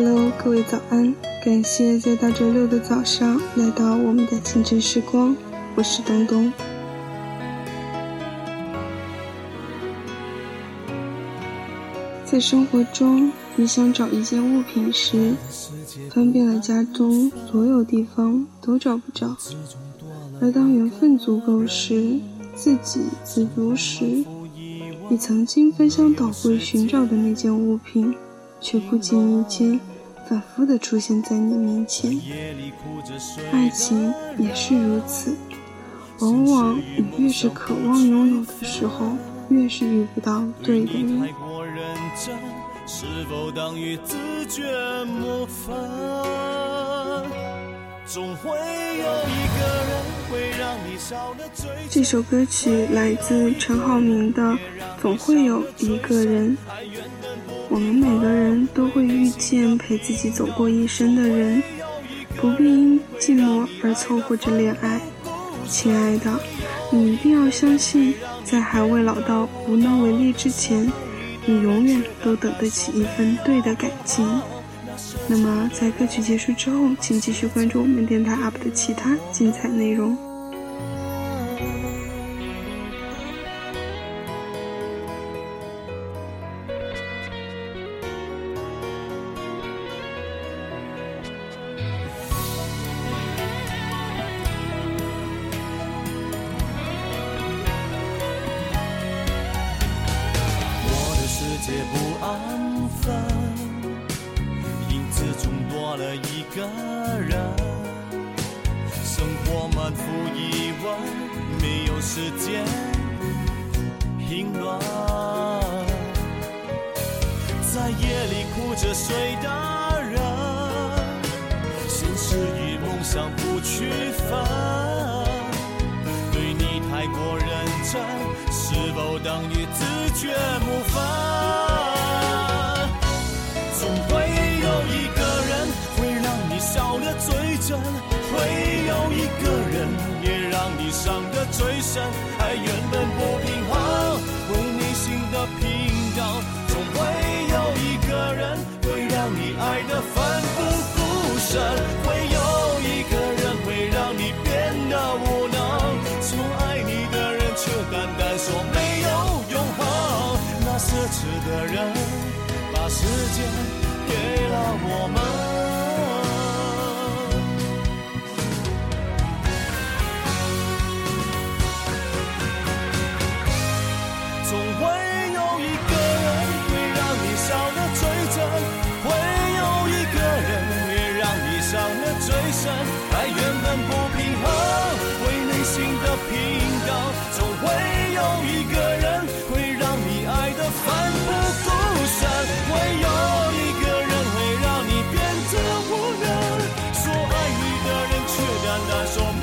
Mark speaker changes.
Speaker 1: Hello，各位早安！感谢在大周六的早上来到我们的清晨时光，我是东东。在生活中，你想找一件物品时，翻遍了家中所有地方都找不着；而当缘分足够时，自给自足时，你曾经翻箱倒柜寻找的那件物品，却不经意间反复的出现在你面前。爱情也是如此，往往你越是渴望拥有的时候，越是遇不到对的人。这首歌曲来自陈浩民的《总会有一个人》。我们每个人都会遇见陪自己走过一生的人，不必因寂寞而凑合着恋爱。亲爱的，你一定要相信，在还未老到无能为力之前，你永远都等得起一份对的感情。那么，在歌曲结束之后，请继续关注我们电台 UP 的其他精彩内容。
Speaker 2: 界不安分，影子中多了一个人。生活满腹疑问，没有时间评论。在夜里哭着睡的人，现实与梦想不区分。对你太过认真，是否等于自觉无分？最真会有一个人也让你伤得最深，爱原本不平衡，为你心的频道，总会有一个人会让你爱得奋不顾身，会有一个人会让你变得无能，说爱你的人却单单说没有永恒，那奢侈的人把时间给了我们。单